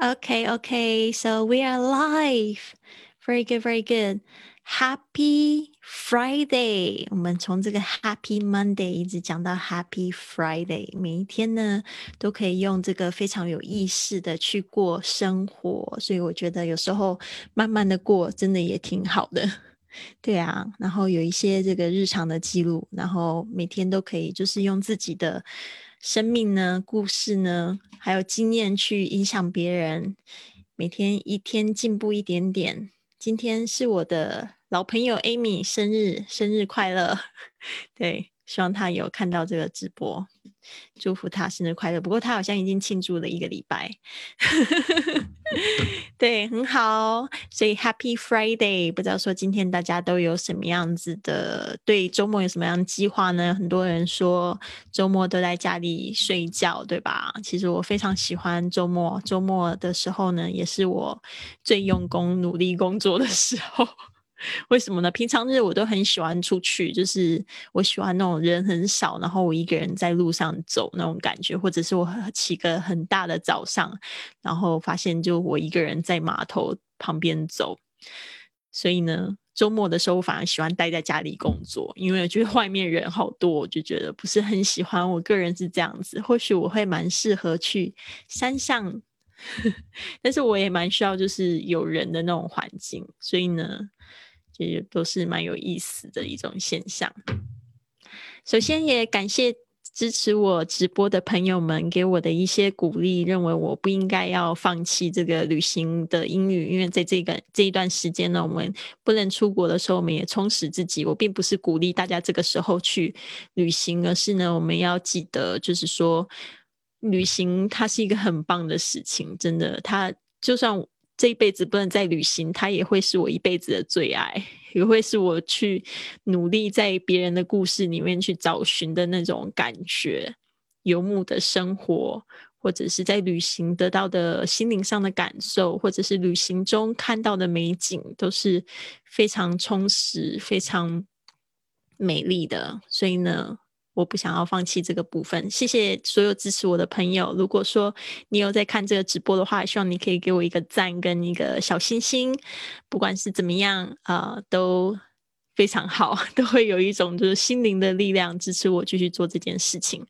Okay, okay. So we are live. Very good, very good. Happy Friday！我们从这个 Happy Monday 一直讲到 Happy Friday，每一天呢都可以用这个非常有意识的去过生活，所以我觉得有时候慢慢的过真的也挺好的。对啊，然后有一些这个日常的记录，然后每天都可以就是用自己的生命呢、故事呢，还有经验去影响别人，每天一天进步一点点。今天是我的。老朋友 Amy 生日，生日快乐！对，希望他有看到这个直播，祝福他生日快乐。不过他好像已经庆祝了一个礼拜，对，很好。所以 Happy Friday！不知道说今天大家都有什么样子的，对周末有什么样的计划呢？很多人说周末都在家里睡觉，对吧？其实我非常喜欢周末，周末的时候呢，也是我最用功、努力工作的时候。为什么呢？平常日我都很喜欢出去，就是我喜欢那种人很少，然后我一个人在路上走那种感觉，或者是我起个很大的早上，然后发现就我一个人在码头旁边走。所以呢，周末的时候我反而喜欢待在家里工作，因为我觉得外面人好多，我就觉得不是很喜欢。我个人是这样子，或许我会蛮适合去山上，但是我也蛮需要就是有人的那种环境。所以呢。也都是蛮有意思的一种现象。首先，也感谢支持我直播的朋友们给我的一些鼓励，认为我不应该要放弃这个旅行的英语，因为在这个这一段时间呢，我们不能出国的时候，我们也充实自己。我并不是鼓励大家这个时候去旅行，而是呢，我们要记得，就是说，旅行它是一个很棒的事情，真的，它就算。这一辈子不能再旅行，它也会是我一辈子的最爱，也会是我去努力在别人的故事里面去找寻的那种感觉，游牧的生活，或者是在旅行得到的心灵上的感受，或者是旅行中看到的美景，都是非常充实、非常美丽的。所以呢。我不想要放弃这个部分，谢谢所有支持我的朋友。如果说你有在看这个直播的话，希望你可以给我一个赞跟一个小心心。不管是怎么样啊，都非常好，都会有一种就是心灵的力量支持我继续做这件事情。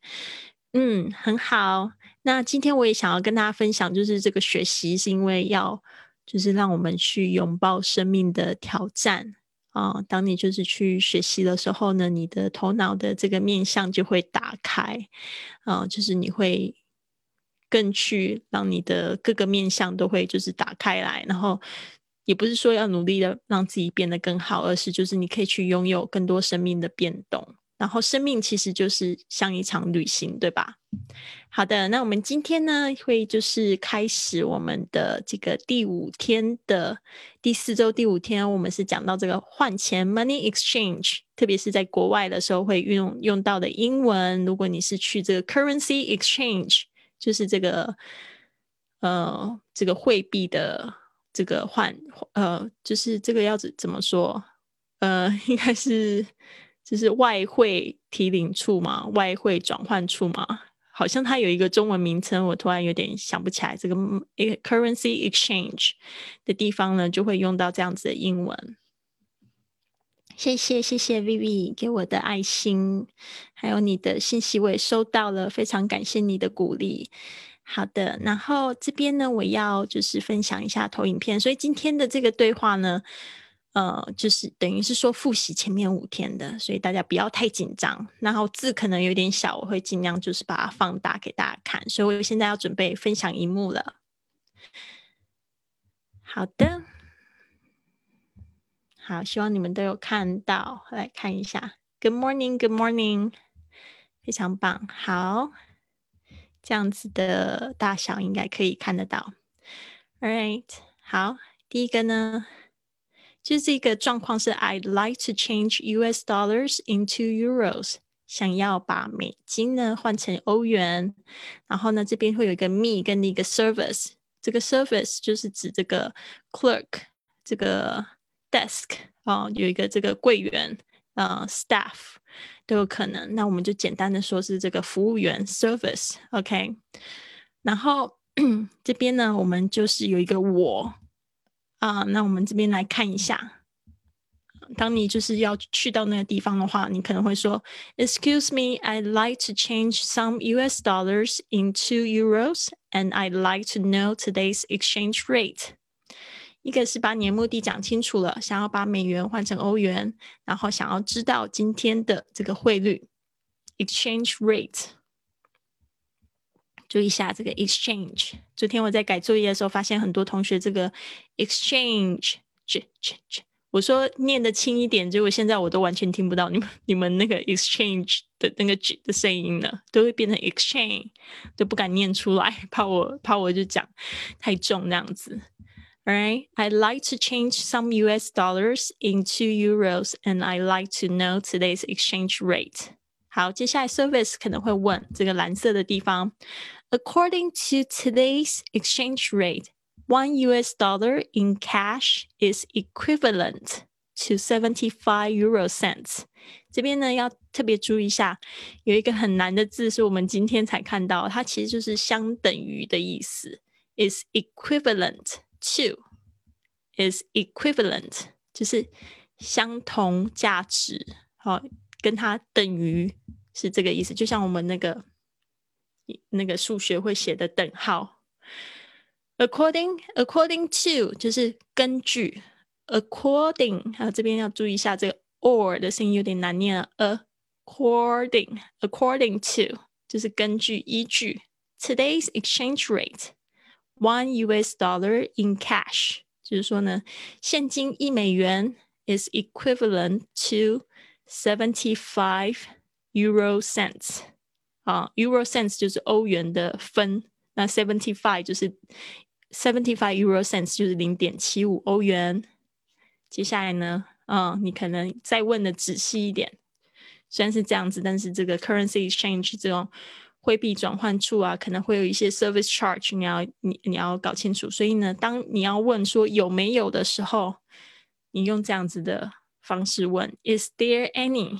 嗯，很好。那今天我也想要跟大家分享，就是这个学习是因为要就是让我们去拥抱生命的挑战。啊，当你就是去学习的时候呢，你的头脑的这个面向就会打开，啊，就是你会更去让你的各个面向都会就是打开来，然后也不是说要努力的让自己变得更好，而是就是你可以去拥有更多生命的变动。然后生命其实就是像一场旅行，对吧？好的，那我们今天呢会就是开始我们的这个第五天的第四周第五天，我们是讲到这个换钱 （money exchange），特别是在国外的时候会用用到的英文。如果你是去这个 currency exchange，就是这个呃这个汇币的这个换呃，就是这个要怎怎么说？呃，应该是。就是外汇提领处嘛，外汇转换处嘛，好像它有一个中文名称，我突然有点想不起来。这个 currency exchange 的地方呢，就会用到这样子的英文。谢谢谢谢 Vivi 给我的爱心，还有你的信息我也收到了，非常感谢你的鼓励。好的，然后这边呢，我要就是分享一下投影片，所以今天的这个对话呢。呃，就是等于是说复习前面五天的，所以大家不要太紧张。然后字可能有点小，我会尽量就是把它放大给大家看。所以我现在要准备分享荧幕了。好的，好，希望你们都有看到，来看一下。Good morning, good morning，非常棒。好，这样子的大小应该可以看得到。All right，好，第一个呢。就是这个状况是，I'd like to change U.S. dollars into euros，想要把美金呢换成欧元。然后呢，这边会有一个 me 跟一个 service，这个 service 就是指这个 clerk，这个 desk 啊，有一个这个柜员啊，staff 都有可能。那我们就简单的说是这个服务员 service，OK。然后 这边呢，我们就是有一个我啊，那我们这边来看一下。当你就是要去到那个地方的话，你可能会说，Excuse me, I'd like to change some U.S. dollars into euros, and I'd like to know today's exchange rate。一个是把你的目的讲清楚了，想要把美元换成欧元，然后想要知道今天的这个汇率 exchange rate。注意一下这个 exchange。昨天我在改作业的时候，发现很多同学这个 exchange。我说念的轻一点，结果现在我都完全听不到你们你们那个 exchange 的那个 g 的声音了，都会变成 exchange，都不敢念出来，怕我怕我就讲太重那样子。Alright, I'd like to change some U.S. dollars into euros, and I'd like to know today's exchange rate. 好，接下来 service 可能会问这个蓝色的地方 ，According to today's exchange rate one US dollar in cash is equivalent to seventy five euro cents。这边呢要特别注意一下，有一个很难的字是我们今天才看到，它其实就是相等于的意思，is equivalent to，is equivalent 就是相同价值，好，跟它等于是这个意思，就像我们那个 那个数学会写的等号。According according to 就是根据，according 还有这边要注意一下这个 or 的声音有点难念了。According according to 就是根据依据。Today's exchange rate one U.S. dollar in cash 就是说呢，现金一美元 is equivalent to seventy five euro cents 啊，euro cents 就是欧元的分，那 seventy five 就是 seventy five euro cents 就是零点七五欧元。接下来呢，嗯，你可能再问的仔细一点。虽然是这样子，但是这个 currency exchange 这种汇币转换处啊，可能会有一些 service charge，你要你你要搞清楚。所以呢，当你要问说有没有的时候，你用这样子的方式问：Is there any？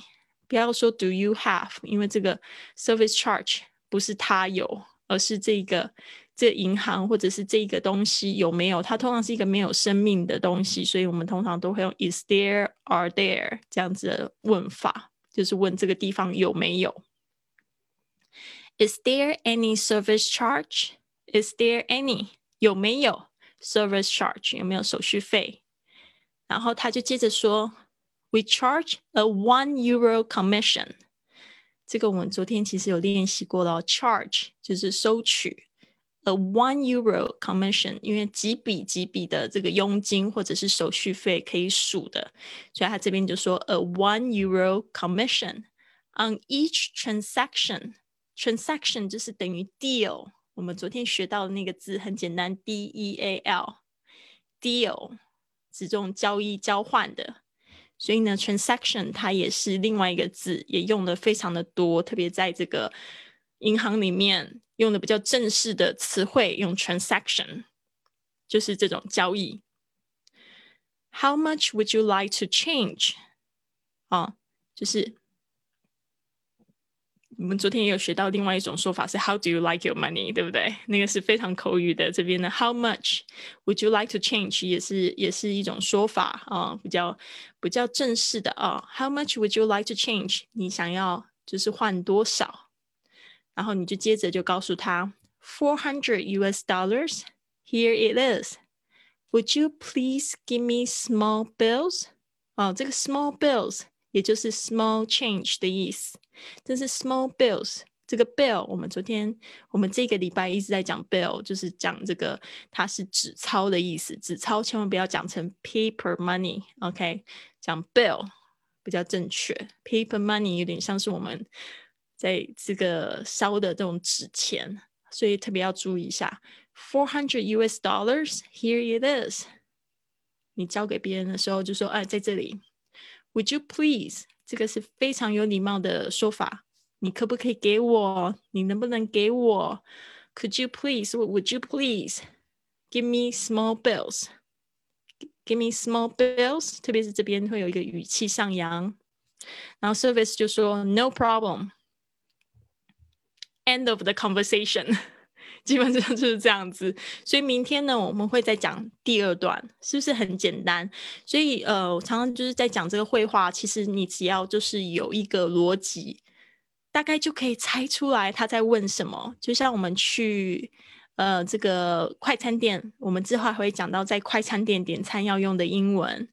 不要说 Do you have？因为这个 service charge 不是他有，而是这个。这银行或者是这个东西有没有？它通常是一个没有生命的东西，所以我们通常都会用 is there, are there 这样子的问法，就是问这个地方有没有。Is there any service charge? Is there any 有没有 service charge 有没有手续费？然后他就接着说 ，We charge a one euro commission。这个我们昨天其实有练习过了，charge 就是收取。a one euro commission，因为几笔几笔的这个佣金或者是手续费可以数的，所以他这边就说 a one euro commission on each transaction。transaction 就是等于 deal，我们昨天学到的那个字很简单，d e a l，deal 是这种交易交换的， 所以呢，transaction 它也是另外一个字，也用的非常的多，特别在这个银行里面。用的比较正式的词汇，用 transaction，就是这种交易。How much would you like to change？啊，就是我们昨天也有学到另外一种说法是 How do you like your money？对不对？那个是非常口语的。这边的 How much would you like to change？也是也是一种说法啊，比较比较正式的啊。How much would you like to change？你想要就是换多少？然后你就接着就告诉他，four hundred US dollars. Here it is. Would you please give me small bills? 哦，这个 small bills 也就是 small change 的意思。这是 small bills。这个 bill 我们昨天我们这个礼拜一直在讲 bill，就是讲这个它是纸钞的意思。纸钞千万不要讲成 paper money。OK，讲 bill 比较正确。paper money 有点像是我们。在这个烧的这种纸钱，所以特别要注意一下。Four hundred US dollars, here it is。你交给别人的时候就说：“哎，在这里。”Would you please？这个是非常有礼貌的说法。你可不可以给我？你能不能给我？Could you please? Would you please give me small bills? Give me small bills。特别是这边会有一个语气上扬，然后 service 就说：“No problem。” End of the conversation， 基本上就是这样子。所以明天呢，我们会再讲第二段，是不是很简单？所以呃，我常常就是在讲这个绘画，其实你只要就是有一个逻辑，大概就可以猜出来他在问什么。就像我们去呃这个快餐店，我们之后还会讲到在快餐店点餐要用的英文。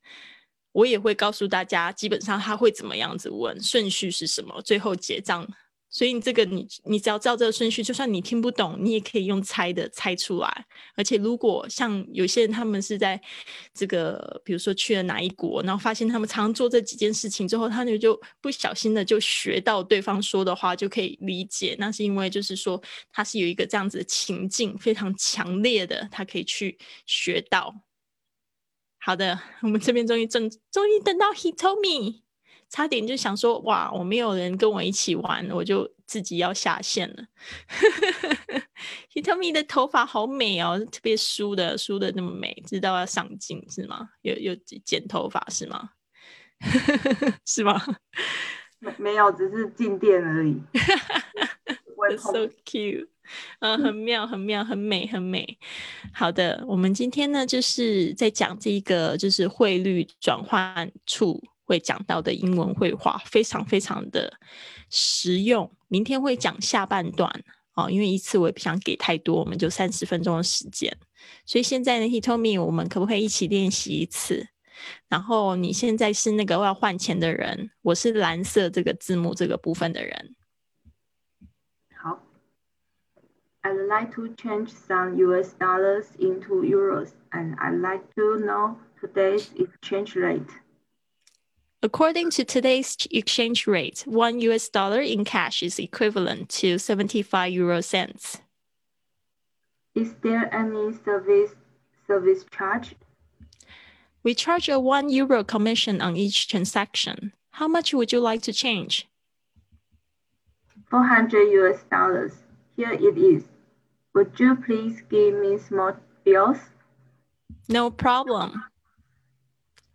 我也会告诉大家，基本上他会怎么样子问，顺序是什么，最后结账。所以这个你你只要照这个顺序，就算你听不懂，你也可以用猜的猜出来。而且如果像有些人他们是在这个，比如说去了哪一国，然后发现他们常做这几件事情之后，他就就不小心的就学到对方说的话，就可以理解。那是因为就是说他是有一个这样子的情境，非常强烈的，他可以去学到。好的，我们这边终于等，终于等到 He told me，差点就想说，哇，我没有人跟我一起玩，我就自己要下线了。Me 的头发好美哦，特别梳的，梳的那么美，知道要上镜是吗？有有剪头发是吗？是吗？没没有，只是静电而已。So cute。嗯，很妙，很妙，很美，很美。好的，我们今天呢，就是在讲这一个，就是汇率转换处会讲到的英文绘画，非常非常的实用。明天会讲下半段哦，因为一次我也不想给太多，我们就三十分钟的时间。所以现在呢，He told me，我们可不可以一起练习一次？然后你现在是那个要换钱的人，我是蓝色这个字幕这个部分的人。好 I'd like to change some US dollars into euros and I'd like to know today's exchange rate. According to today's exchange rate, one US dollar in cash is equivalent to 75 euro cents. Is there any service service charge? We charge a 1 euro commission on each transaction. How much would you like to change? 400 US dollars. Here it is. Would you please give me small bills? No problem.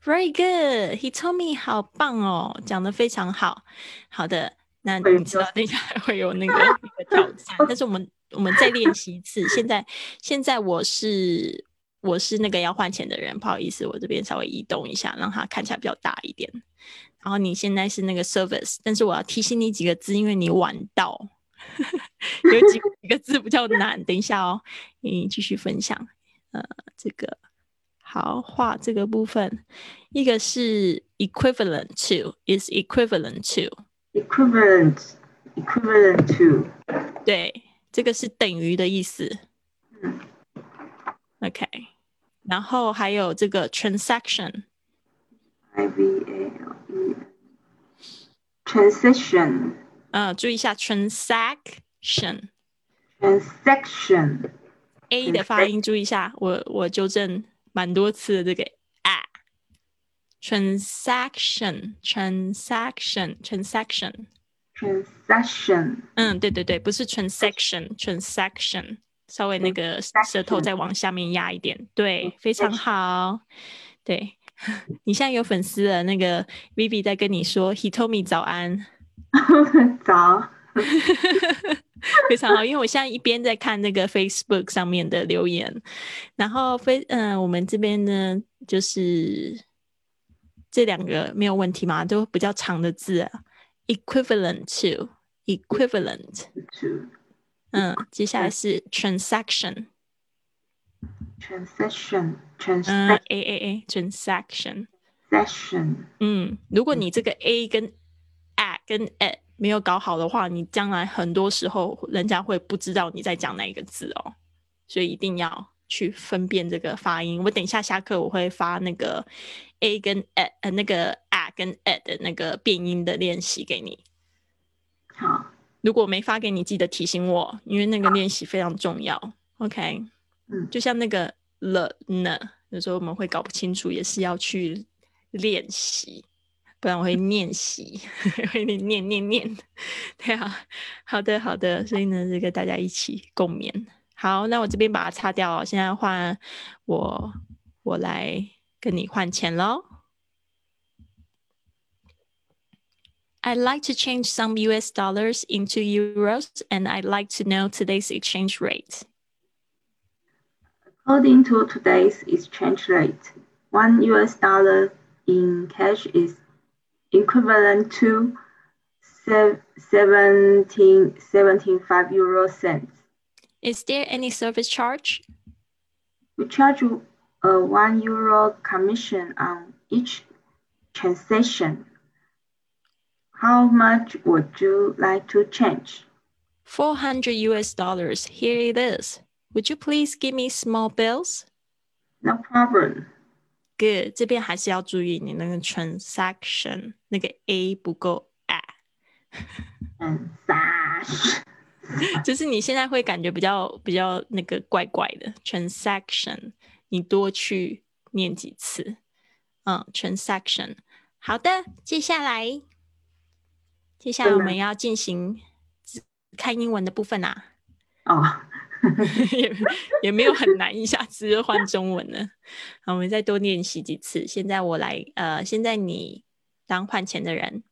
Very good. He told me 好棒哦，讲的非常好。好的，那你知道等一下会有那个那个挑战，但是我们我们再练习一次。现在现在我是我是那个要换钱的人，不好意思，我这边稍微移动一下，让它看起来比较大一点。然后你现在是那个 service，但是我要提醒你几个字，因为你晚到。有几几个字比较难，等一下哦，你继续分享。呃，这个好画这个部分，一个是 equivalent to，is equivalent to，equivalent，equivalent to，对，这个是等于的意思。嗯，OK，然后还有这个 transaction，I V A L E，transaction。呃，注意一下 transaction，transaction，a 的发音注意一下，我我纠正蛮多次的这个啊，transaction，transaction，transaction。transaction，嗯，对对对，不是 transaction，transaction，稍微那个舌头再往下面压一点，对，非常好，对你现在有粉丝了，那个 Vivi 在跟你说，He told me 早安。早，非常好，因为我现在一边在看那个 Facebook 上面的留言，然后非嗯，我们这边呢就是这两个没有问题嘛，都比较长的字啊，equivalent to，equivalent to，嗯，接下来是 transaction，transaction，trans，嗯，a a a，transaction，transaction，嗯，如果你这个 a 跟 a 跟 at 没有搞好的话，你将来很多时候人家会不知道你在讲哪一个字哦，所以一定要去分辨这个发音。我等一下下课我会发那个 a 跟 at 呃那个 at 跟 at 的那个变音的练习给你。好，如果没发给你，记得提醒我，因为那个练习非常重要。OK，嗯，就像那个 the 呢，有时候我们会搞不清楚，也是要去练习。不然我会念习，会念念念念，对啊，好的好的，所以呢，这个大家一起共勉。好，那我这边把它擦掉，现在换我，我来跟你换钱喽。I'd like to change some US dollars into euros, and I'd like to know today's exchange rate. According to today's exchange rate, one US dollar in cash is equivalent to 17, 75 euro cents. Is there any service charge? We charge a one euro commission on each transaction. How much would you like to change? 400 US dollars. Here it is. Would you please give me small bills? No problem. Good，这边还是要注意你那个 transaction 那个 a 不够 a，就是你现在会感觉比较比较那个怪怪的 transaction，你多去念几次，嗯，transaction。好的，接下来，接下来我们要进行看英文的部分啊。哦，也也没有很难，一下子就换中文了。好，我们再多练习几次。现在我来，呃，现在你当换钱的人。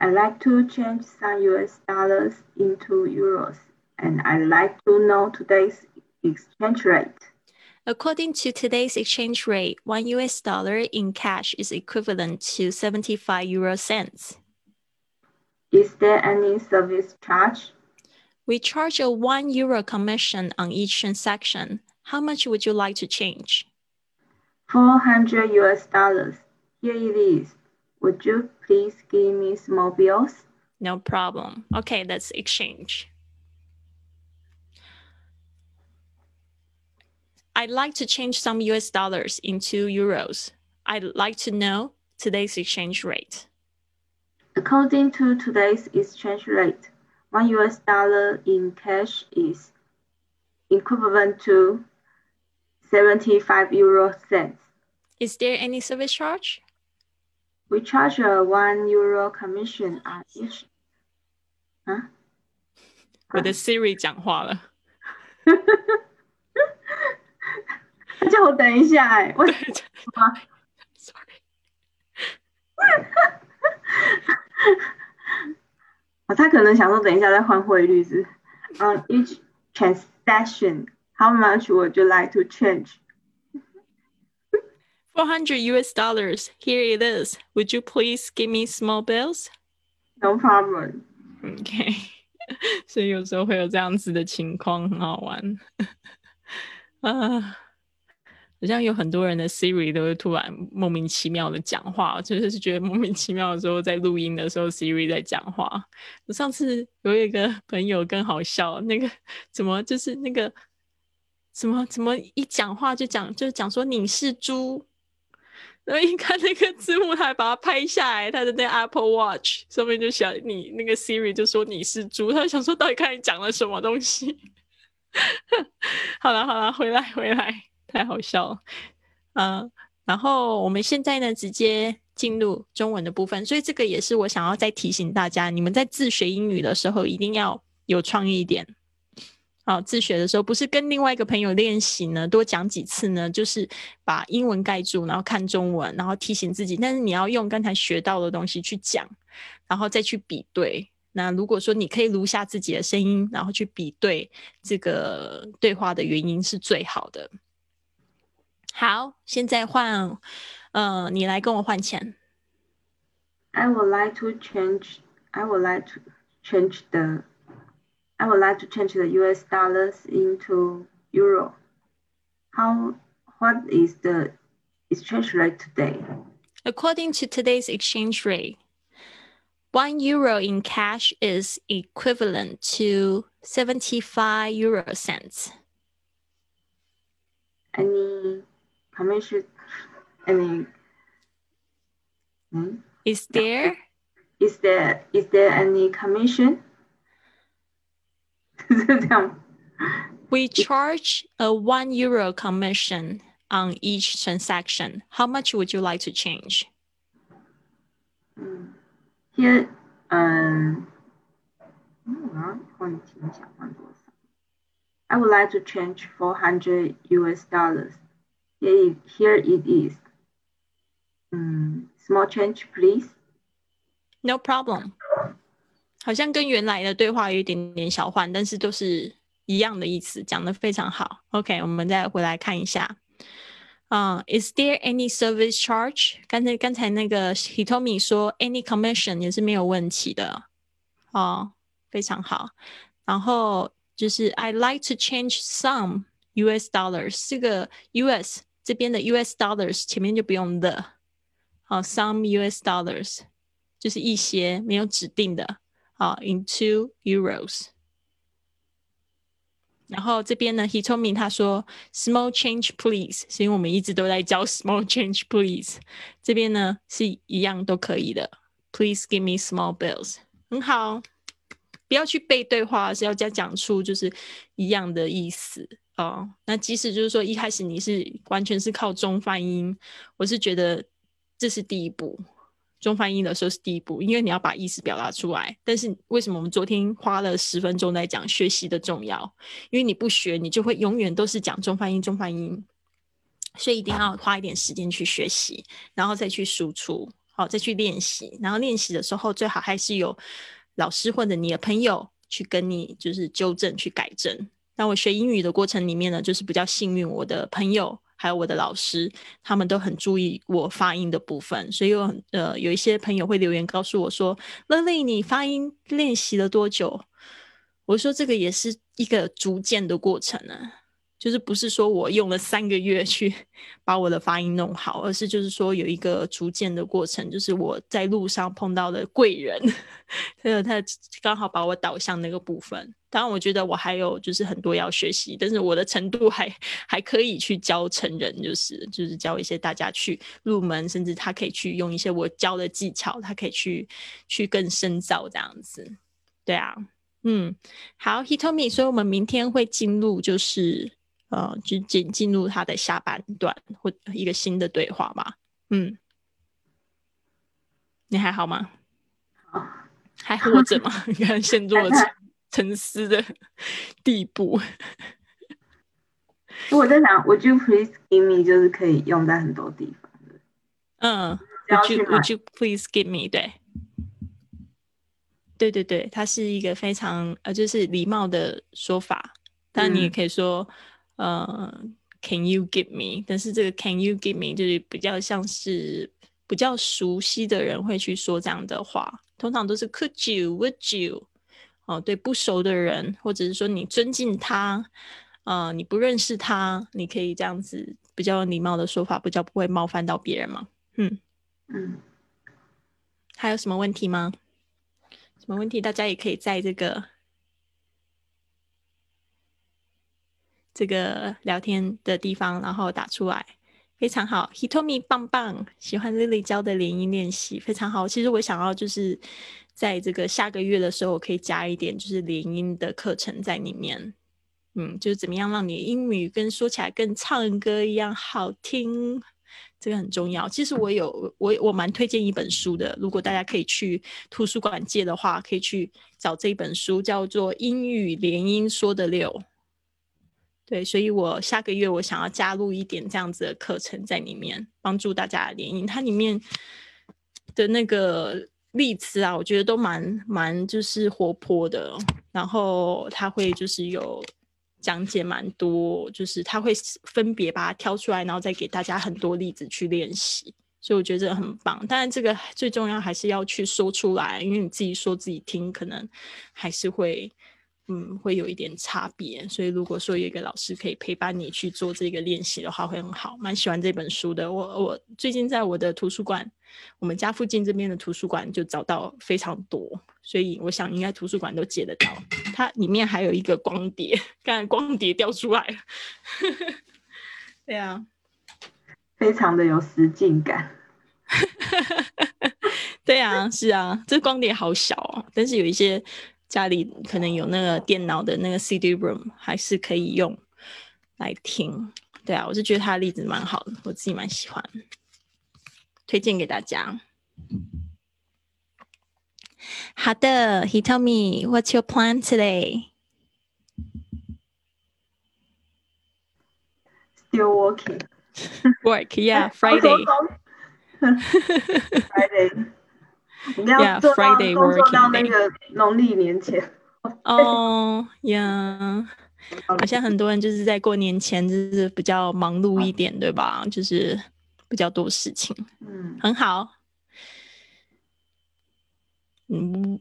I'd like to change some US dollars into euros, and I'd like to know today's exchange rate. According to today's exchange rate, one US dollar in cash is equivalent to 75 euro cents. Is there any service charge? We charge a 1 euro commission on each transaction. How much would you like to change? 400 US dollars. Here it is. Would you please give me small bills? No problem. Okay, let's exchange. I'd like to change some US dollars into euros. I'd like to know today's exchange rate. According to today's exchange rate, one US dollar in cash is equivalent to 75 euro cents. Is there any service charge? We charge a one euro commission on each. 啊？我的 Siri 讲话了。他叫我等一下、欸，为什么？ Sorry. 哦，他可能想说等一下再换汇率是？On each transaction, how much would you like to change? 400 US dollars. Here it is. Would you please give me small bills? No problem. OK，所以有时候会有这样子的情况，很好玩。啊， 好像有很多人的 Siri 都会突然莫名其妙的讲话，就是 觉得莫名其妙的时候，在录音的时候 Siri 在讲话。我上次有一个朋友更好笑，那个怎么就是那个怎么怎么一讲话就讲就讲说你是猪。然后一看那个字幕，他还把它拍下来，他的那 Apple Watch 上面就写你那个 Siri 就说你是猪，他想说到底看你讲了什么东西。好了好了，回来回来，太好笑了。嗯、然后我们现在呢，直接进入中文的部分，所以这个也是我想要再提醒大家，你们在自学英语的时候一定要有创意一点。好，自学的时候不是跟另外一个朋友练习呢，多讲几次呢，就是把英文盖住，然后看中文，然后提醒自己。但是你要用刚才学到的东西去讲，然后再去比对。那如果说你可以录下自己的声音，然后去比对这个对话的原因是最好的。好，现在换，呃，你来跟我换钱。 I would like to change. I would like to change the. I would like to change the U.S. dollars into euro. How? What is the exchange rate today? According to today's exchange rate, one euro in cash is equivalent to 75 euro cents. Any permission. I hmm? is there? Is there is there any commission? we charge a one euro commission on each transaction. How much would you like to change? Hmm. Here, um, I would like to change 400 US dollars. Here, it- here it is. 嗯，small change, please. No problem. 好像跟原来的对话有一点点小换，但是都是 一样的意思，讲的非常好。OK，我们再回来看一下。啊、i s there any service charge？刚才刚才那个 Hitomi 说 any commission 也是没有问题的。哦，非常好。然后就是 I like to change some US dollars，这个 US 这边的 US dollars 前面就不用 the，好，some US dollars 就是一些没有指定的，好，into euros。然后这边呢，He told me 他说 small change please，是因为我们一直都在教 small change please。这边呢是一样都可以的，please give me small bills，很好。不要去背对话，是要加讲出就是一样的意思哦。那即使就是说一开始你是完全是靠中翻音，我是觉得这是第一步。中翻译的时候是第一步，因为你要把意思表达出来。但是为什么我们昨天花了十分钟在讲学习的重要？因为你不学，你就会永远都是讲中翻译、中翻译，所以一定要花一点时间去学习，然后再去输出，好，再去练习。然后练习的时候，最好还是有老师或者你的朋友去跟你就是纠正、去改正。那我学英语的过程里面呢，就是比较幸运，我的朋友。还有我的老师，他们都很注意我发音的部分，所以有呃有一些朋友会留言告诉我说：“乐丽，你发音练习了多久？”我说：“这个也是一个逐渐的过程呢。”就是不是说我用了三个月去 把我的发音弄好，而是就是说有一个逐渐的过程。就是我在路上碰到的贵人，他他刚好把我导向那个部分。当然，我觉得我还有就是很多要学习，但是我的程度还还可以去教成人，就是就是教一些大家去入门，甚至他可以去用一些我教的技巧，他可以去去更深造这样子。对啊，嗯，好，He told me，所以我们明天会进入就是。呃，就进进入他的下半段或一个新的对话吧。嗯，你还好吗？还活着吗？你看陷入了沉沉思的地步。我在想，Would you please give me？就是可以用在很多地方的。嗯，Would you Would you please give me？对，对对对，它是一个非常呃，就是礼貌的说法。但你也可以说。呃，Can you give me？但是这个 Can you give me 就是比较像是比较熟悉的人会去说这样的话，通常都是 Could you？Would you？哦，对不熟的人，或者是说你尊敬他，呃，你不认识他，你可以这样子比较礼貌的说法，比较不会冒犯到别人嘛。嗯嗯，还有什么问题吗？什么问题？大家也可以在这个。这个聊天的地方，然后打出来，非常好。Hitomi 棒棒，喜欢 Lily 教的连音练习，非常好。其实我想要就是在这个下个月的时候，我可以加一点就是连音的课程在里面。嗯，就是怎么样让你英语跟说起来跟唱歌一样好听，这个很重要。其实我有我我蛮推荐一本书的，如果大家可以去图书馆借的话，可以去找这本书，叫做《英语连音说的溜》。对，所以我下个月我想要加入一点这样子的课程在里面，帮助大家联姻。它里面的那个例子啊，我觉得都蛮蛮就是活泼的，然后他会就是有讲解蛮多，就是他会分别把它挑出来，然后再给大家很多例子去练习。所以我觉得这个很棒。当然，这个最重要还是要去说出来，因为你自己说自己听，可能还是会。嗯，会有一点差别，所以如果说有一个老师可以陪伴你去做这个练习的话，会很好。蛮喜欢这本书的，我我最近在我的图书馆，我们家附近这边的图书馆就找到非常多，所以我想应该图书馆都借得到。它里面还有一个光碟，看光碟掉出来了。对啊，非常的有实境感。对啊，是啊，这光碟好小哦，但是有一些。家里可能有那个电脑的那个 CD room，还是可以用来听。对啊，我是觉得他的例子蛮好的，我自己蛮喜欢，推荐给大家。好的，He told me what's your plan today? Still working. Work, yeah, Friday. Friday. 你要做到工作到那个农历年前 哦呀，好像很多人就是在过年前就是比较忙碌一点，对吧？就是比较多事情。嗯，很好。嗯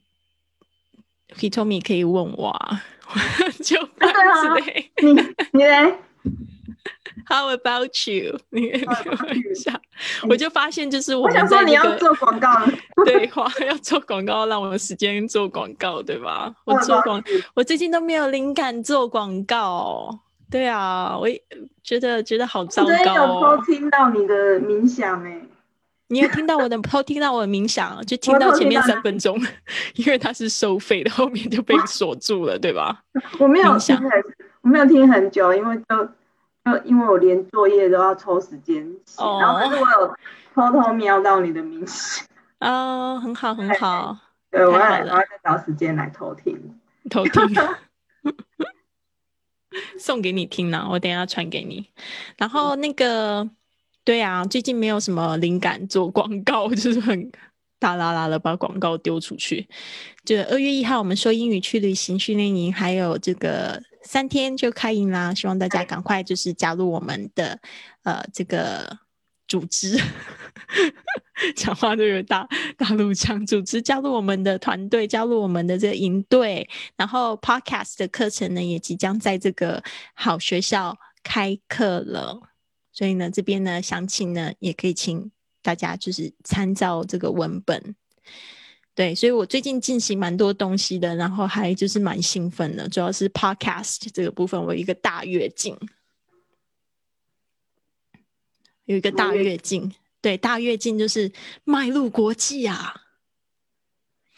，Hitomi 可以问我啊，就对啊之类。你你嘞？How about you？你给我一下，我就发现就是我想说你要做广告了，对话要做广告，让我有时间做广告，对吧？我做广，我最近都没有灵感做广告。对啊，我也觉得觉得好糟我昨天有糕哦偷。听到你的冥想哎、你有听到我的偷听到我的冥想，就听到前面三分钟，因为它是收费的，后面就被锁住了，对吧？我没有想很，我没有听很久，因为就就因为我连作业都要抽时间写，哦然后但是我有偷偷瞄到你的冥想，哦，很好，很好，对我要我要再找时间来偷听。偷听，送给你听呢、我等一下传给你。然后那个，对啊，最近没有什么灵感做广告，就是很大啦啦的把广告丢出去。就二月一号，我们说英语去旅行训练营，还有这个三天就开营啦，希望大家赶快就是加入我们的呃这个组织。讲话都有大大陆腔，组织加入我们的团队，加入我们的这个营队，然后 Podcast 的课程呢，也即将在这个好学校开课了。所以呢，这边呢，详情呢，也可以请大家就是参照这个文本。对，所以我最近进行蛮多东西的，然后还就是蛮兴奋的，主要是 Podcast 这个部分，我有一个大跃进，有一个大跃进。对，大跃进就是迈入国际啊。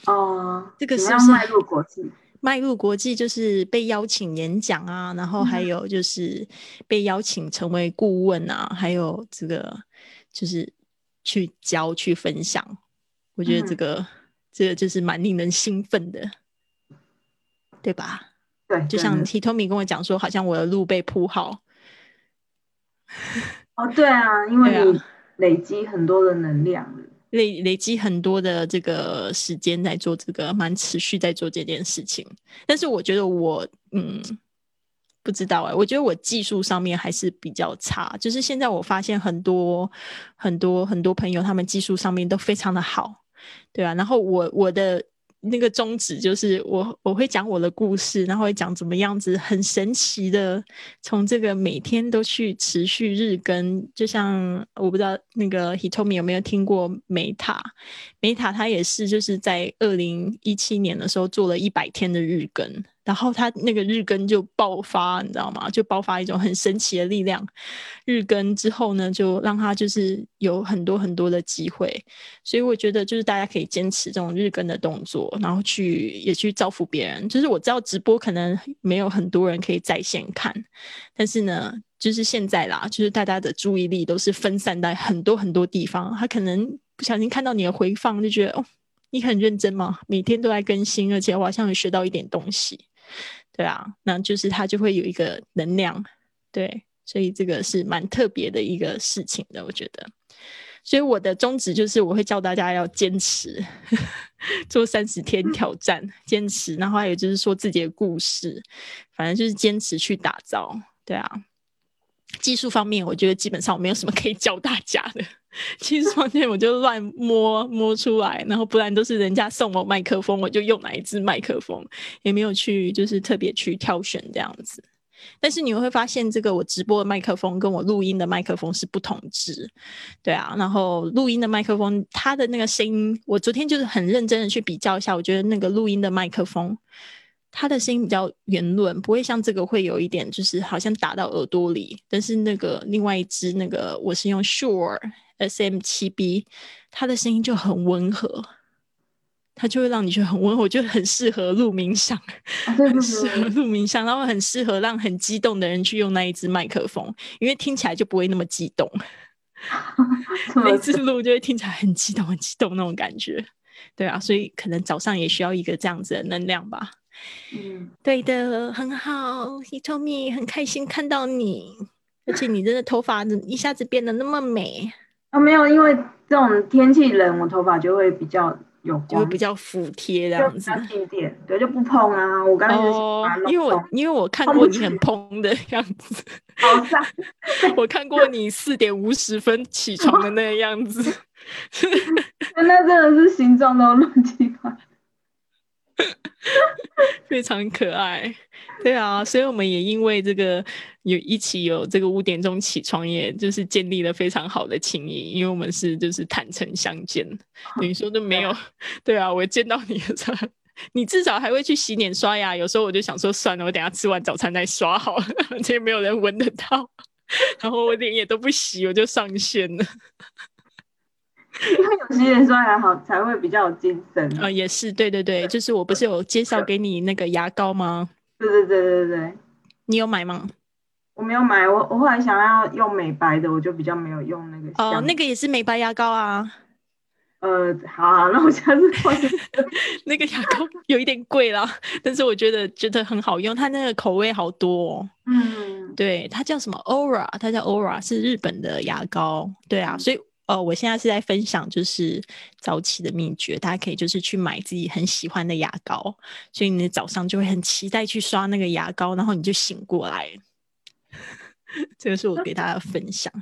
哦，这个是迈入国际？迈入国际就是被邀请演讲啊，然后还有就是被邀请成为顾问啊，还有这个就是去教去分享。我觉得这个、这个就是蛮令人兴奋的，对吧？对，就像真的 Hitomi 跟我讲说，好像我的路被铺好。哦，对啊，因为你累积很多的能量了。累累积很多的这个时间在做这个，蛮持续在做这件事情。但是我觉得我嗯不知道哎、我觉得我技术上面还是比较差。就是现在我发现很多很多很多朋友，他们技术上面都非常的好，对啊。然后我我的那个宗旨就是我我会讲我的故事，然后会讲怎么样子很神奇的从这个每天都去持续日更，就像我不知道那个 Hitomi 有没有听过美塔，美塔他也是就是在二零一七年的时候做了一百天的日更，然后他那个日更就爆发，你知道吗？就爆发一种很神奇的力量。日更之后呢，就让他就是有很多很多的机会，所以我觉得就是大家可以坚持这种日更的动作，然后去也去造福别人。就是我知道直播可能没有很多人可以在线看，但是呢，就是现在啦，就是大家的注意力都是分散在很多很多地方，他可能不小心看到你的回放，就觉得哦，你很认真吗？每天都在更新，而且我好像有学到一点东西，对啊，那就是它就会有一个能量，对，所以这个是蛮特别的一个事情的，我觉得。所以我的宗旨就是，我会教大家要坚持 做三十天挑战，坚持，然后还有就是说自己的故事，反正就是坚持去打造，对啊。技术方面，我觉得基本上我没有什么可以教大家的。其实房间，我就乱摸摸出来，然后不然都是人家送我麦克风，我就用哪一支麦克风，也没有去就是特别去挑选这样子。但是你会发现，这个我直播的麦克风跟我录音的麦克风是不同支，对啊。然后录音的麦克风，它的那个声音，我昨天就是很认真的去比较一下，我觉得那个录音的麦克风，它的声音比较圆润，不会像这个会有一点就是好像打到耳朵里。但是那个另外一支那个我是用 Sure SM 七 B，它的声音就很温和。它就会让你觉得很温和，我觉得很适合录冥想，很适合，录冥想，然后很适合让很激动的人去用那一支麦克风，因为听起来就不会那么激动。每次录就会听起来很激动、很激动那种感觉。对啊，所以可能早上也需要一个这样子的能量吧。嗯，对的，很好，Hitomi，很开心看到你，而且你真的头发一下子变得那么美。啊没有，因为这种天气冷，我头发就会比较有就会，比较服帖这样子。比较静电，对，就不碰啊。我刚才就是哦因为我因为我看过你很蓬的 样子，好赞，我看过你四点五十分起床的那个样子。那真的是形状都乱七八糟。非常可爱，对啊，所以我们也因为这个有一起有这个五点钟起床，也就是建立了非常好的情谊，因为我们是就是坦诚相见，等于说都没有，对啊，我见到你的时候，你至少还会去洗脸刷牙，有时候我就想说算了，我等下吃完早餐再刷好了，反正也没有人闻得到，然后我脸也都不洗，我就上线了，有洗脸刷牙好才会比较有精神。啊、也是，对对对，就是我不是有介绍给你那个牙膏吗？对对对对对，你有买吗？我没有买，我我后来想要用美白的，我就比较没有用那个哦，香那个也是美白牙膏啊。呃，好啊，那我下次换。那个牙膏有一点贵啦，但是我觉得觉得很好用，它那个口味好多、哦。嗯，对，它叫什么 Aura，它叫 Aura，是日本的牙膏。对啊，所以呃，我现在是在分享就是早起的秘诀，大家可以就是去买自己很喜欢的牙膏，所以你早上就会很期待去刷那个牙膏，然后你就醒过来。这个是我给大家分享。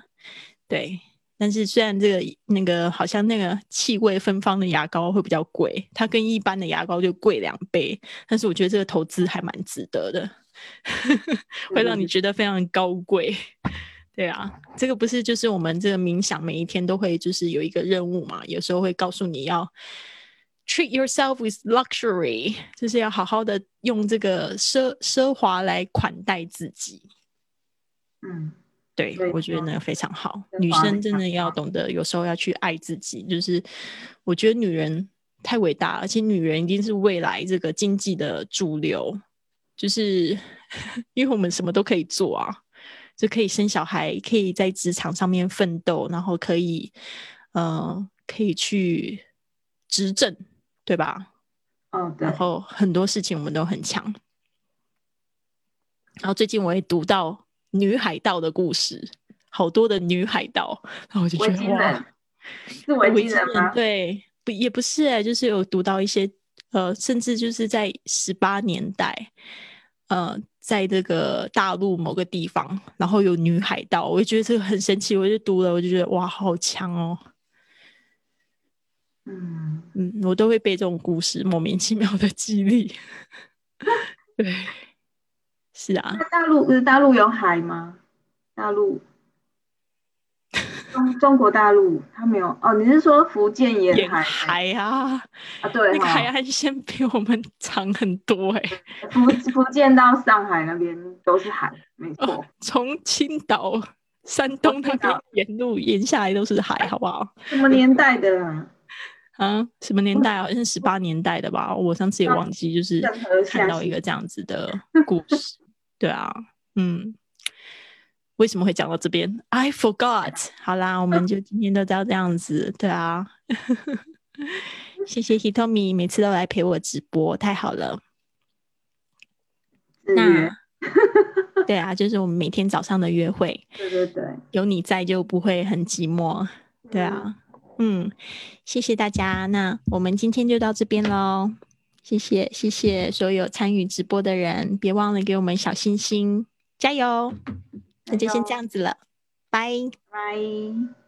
对，但是虽然这个那个好像那个气味芬芳的牙膏会比较贵，它跟一般的牙膏就贵两倍，但是我觉得这个投资还蛮值得的，会让你觉得非常高贵。对啊，这个不是就是我们这个冥想每一天都会就是有一个任务嘛，有时候会告诉你要 treat yourself with luxury，就是要好好的用这个奢奢华来款待自己。嗯，对我觉得那个非常好。女生真的要懂得，有时候要去爱自己。就是我觉得女人太伟大，而且女人一定是未来这个经济的主流。就是 因为我们什么都可以做啊，就可以生小孩，可以在职场上面奋斗，然后可以呃可以去执政，对吧？哦对然，后很多事情我们都很强。然后最近我也读到女海盗的故事，好多的女海盗，然后我就觉得哇，是维维京人吗？对，不也不是哎、就是有读到一些呃，甚至就是在十八年代，呃，在这个大陆某个地方，然后有女海盗，我就觉得这个很神奇，我就读了，我就觉得哇，好强哦。嗯，嗯，我都会被这种故事莫名其妙的激励。对，是啊，那大陆大陆有海吗？大陆。中中国大陆他没有哦，你是说福建沿沿海海啊，啊？对那海岸线比我们长很多哎、福福建到上海那边都是海，没错哦。从青岛、山东那边沿路沿下来都是海，好不好？什么年代的啊？啊，什么年代啊？好像是十八年代的吧？我上次也忘记，就是看到一个这样子的故事。对啊，嗯，为什么会讲到这边？I forgot。好啦，我们就今天都到这样子。对啊，谢谢 Hitomi 每次都来陪我直播，太好了。那 对啊，就是我们每天早上的约会，对对对，有你在就不会很寂寞。对啊，嗯，谢谢大家，那我们今天就到这边喽。谢谢，谢谢所有参与直播的人，别忘了给我们小心心，加油！那就先这样子了，拜。拜。